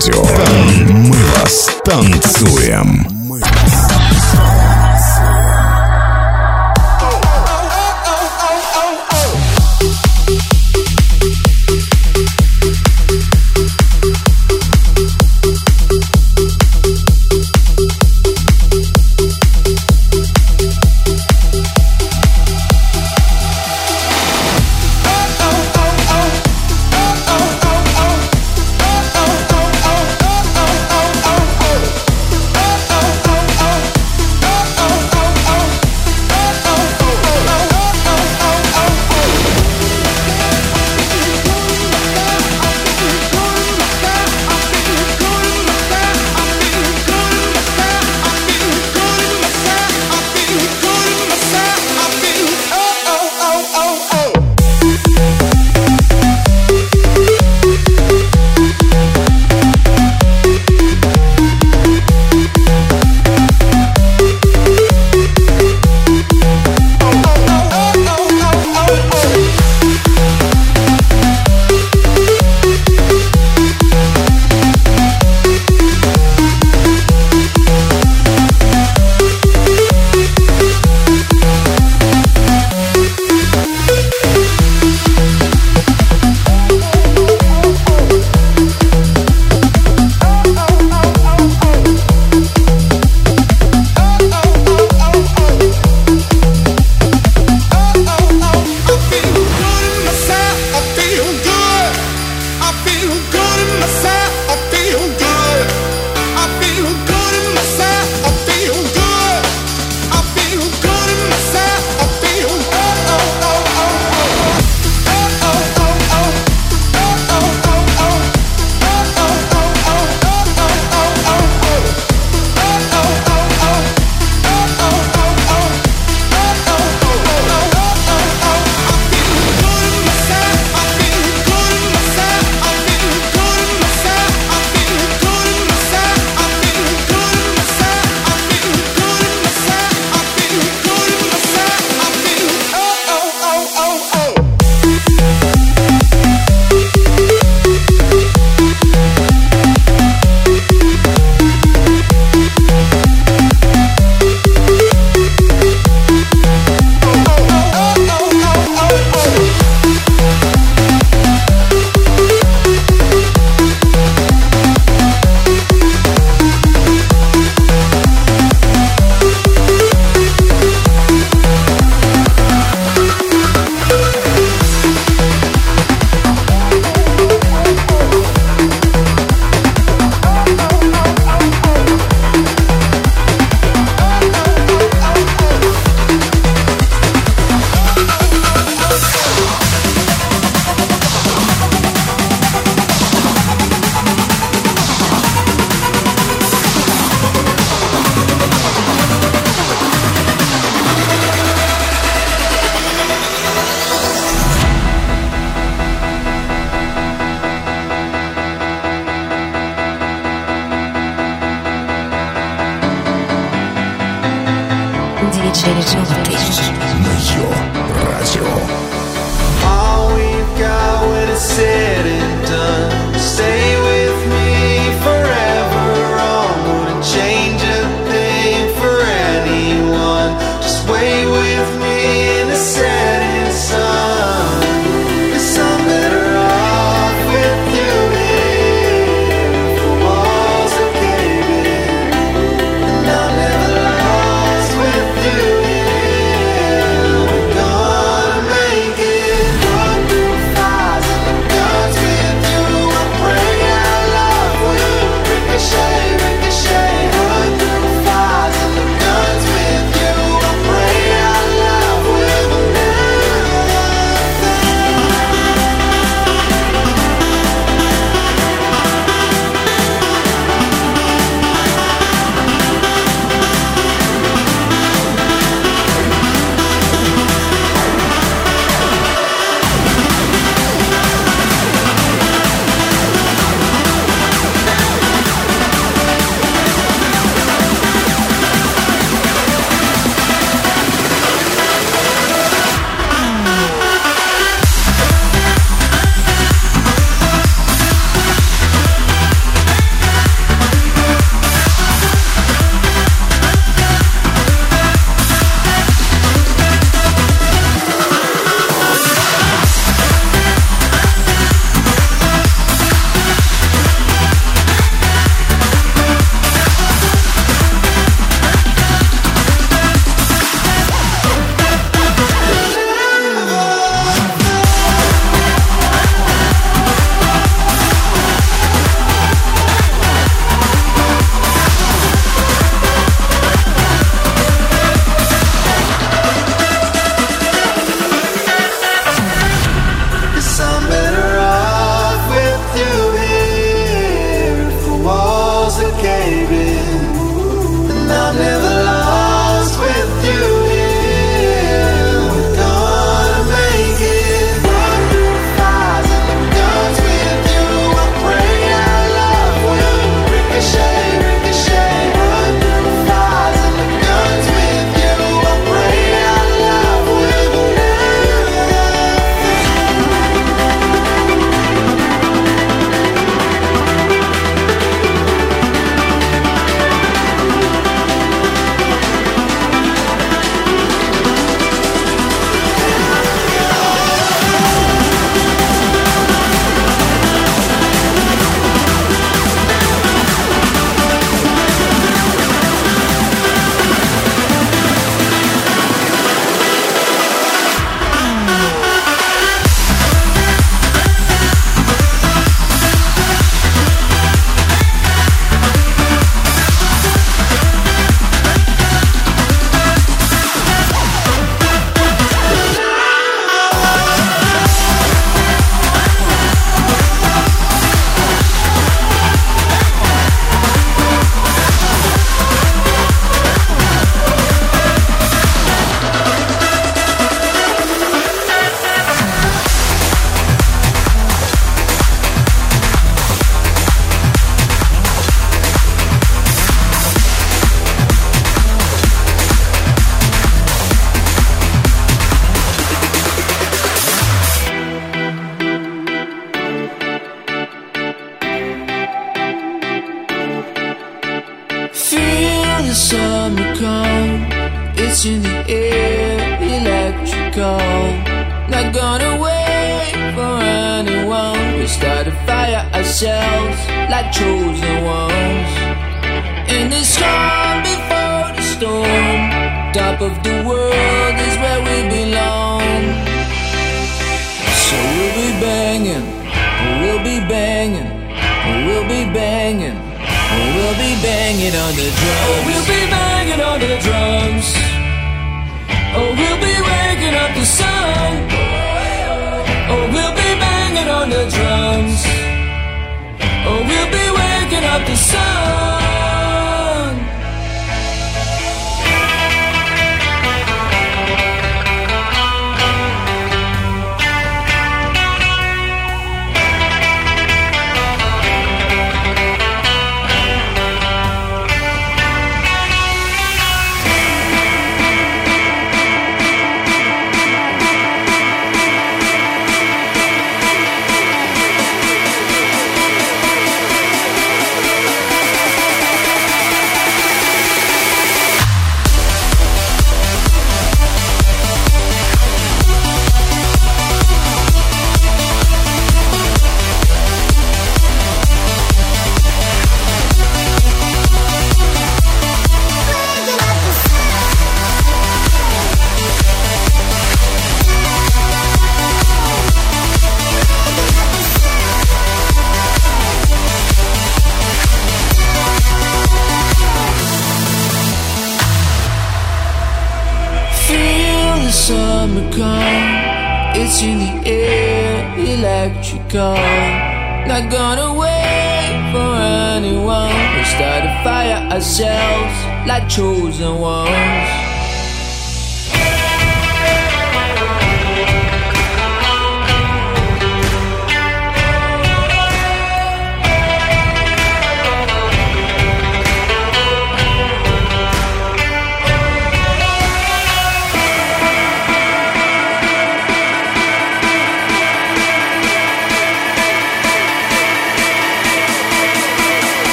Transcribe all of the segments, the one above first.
радио. Мы вас танцуем. Мы вас.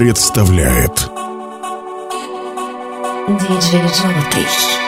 Представляет. Диджей Желтый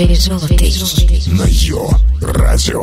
Жолотий. На ее радио.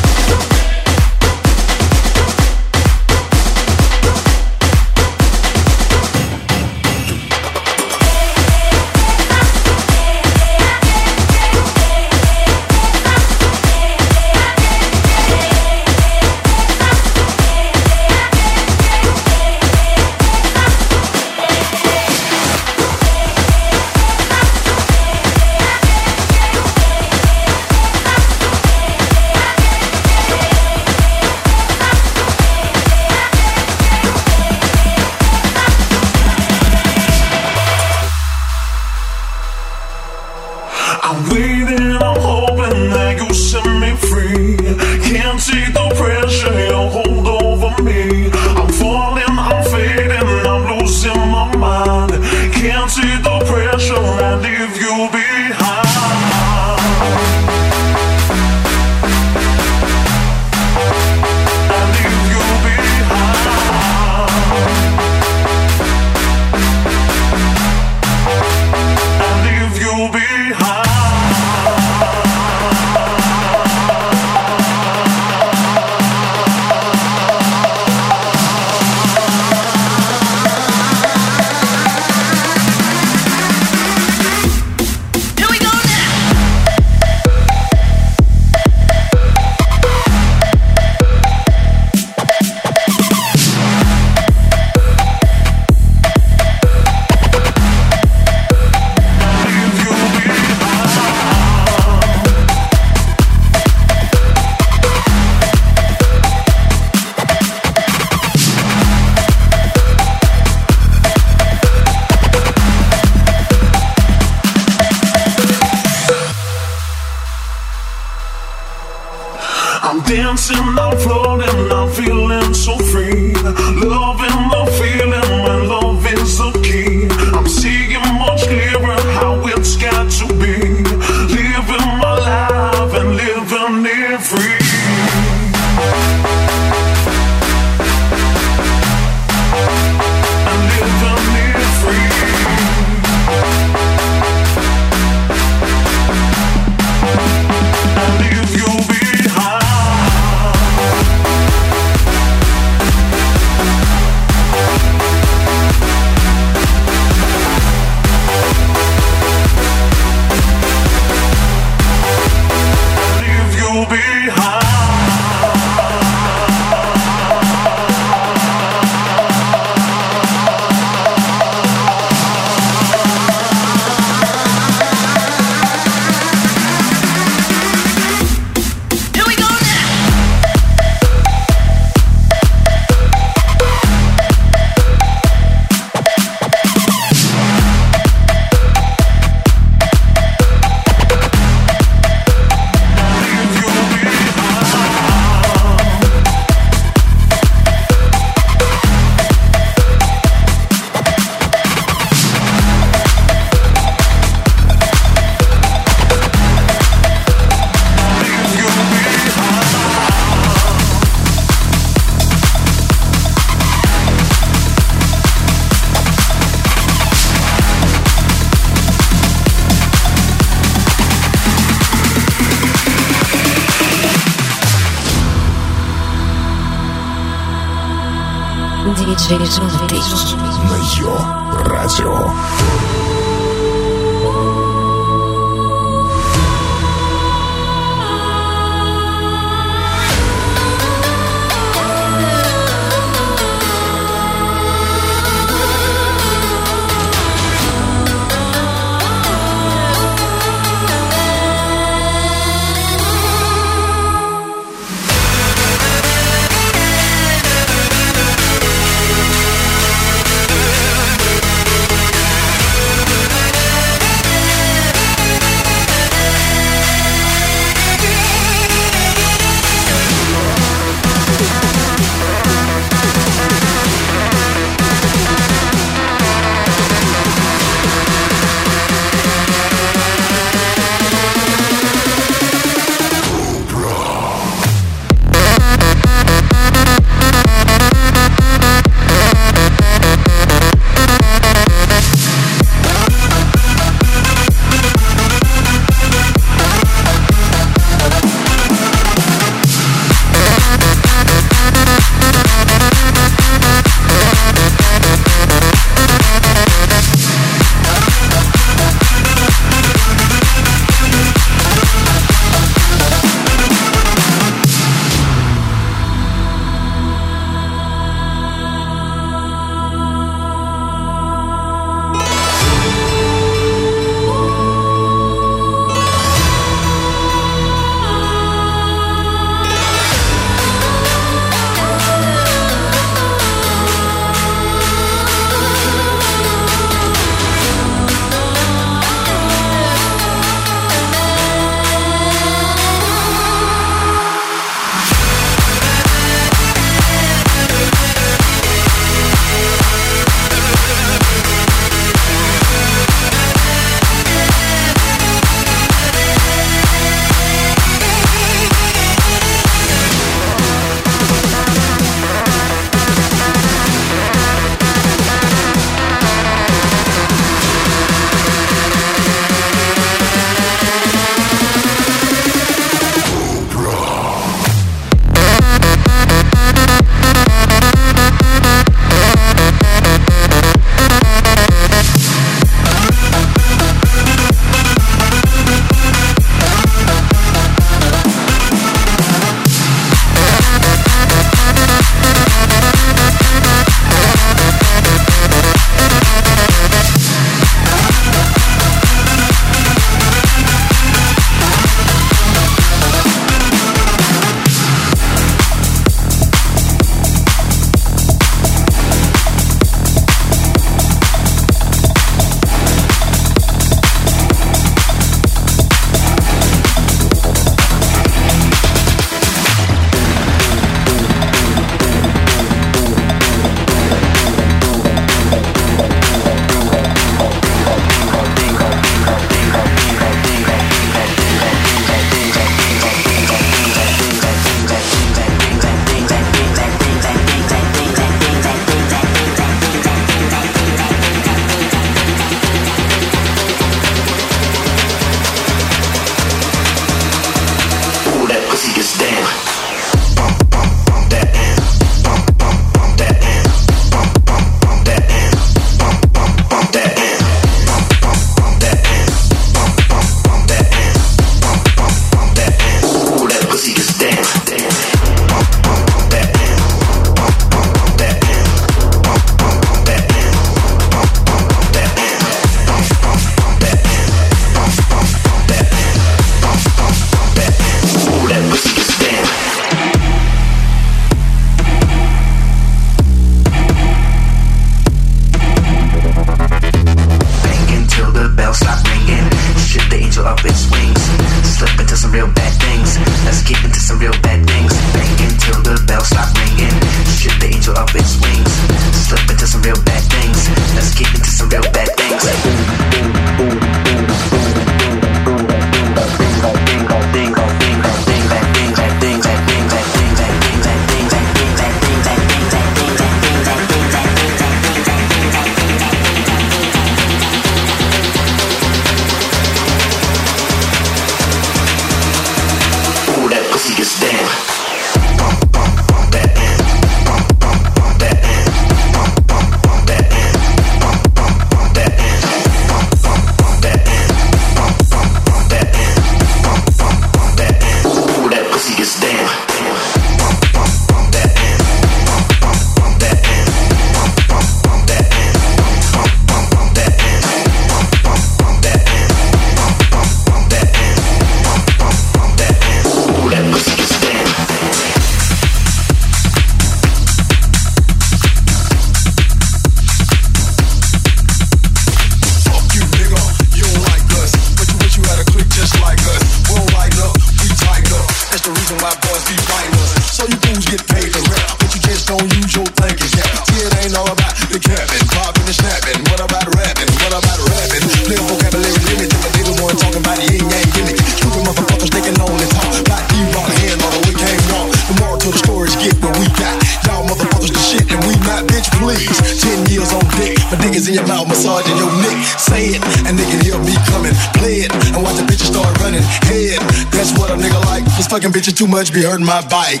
Much be hurting my bike.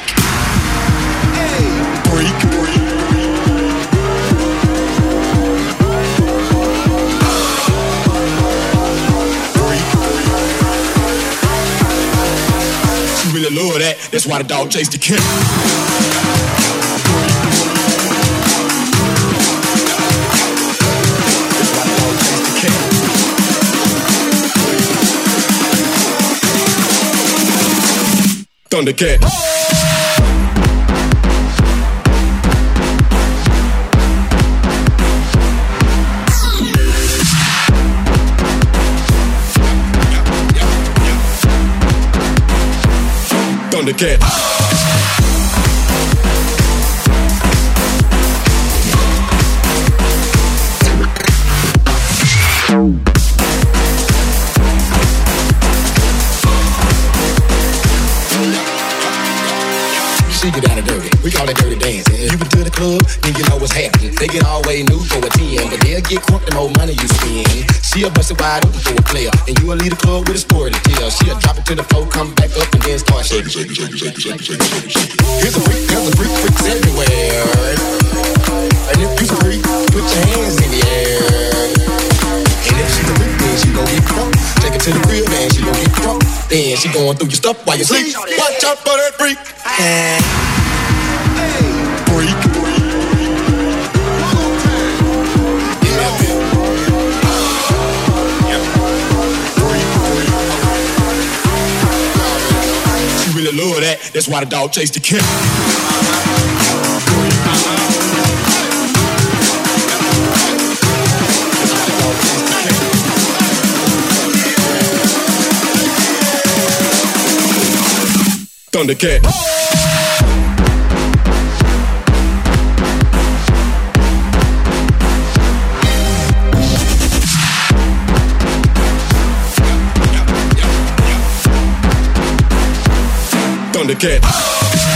Hey, freak, really love that. That's why the dog chased the cat. Thundercat. Thundercat. Get crunk the more money you spend. She a busted wide open for a player, and you a lead the club with a story to tell. She a drop it to the floor, come back up, and then start shaking, shaking, shaking, shaking, shaking, shaking, shaking, shaking. Here's a freak, here's a freak, freaks everywhere. And if you's a freak, put your hands in the air. And if she's a freak, then she gon' get crunk. Take it to the crib, and she gon' get crunk. Then she going through your stuff while you sleep. Watch out for that freak. Freak. Really love that. That's why the dog chased the cat. Thundercat. Thundercat.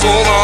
そうな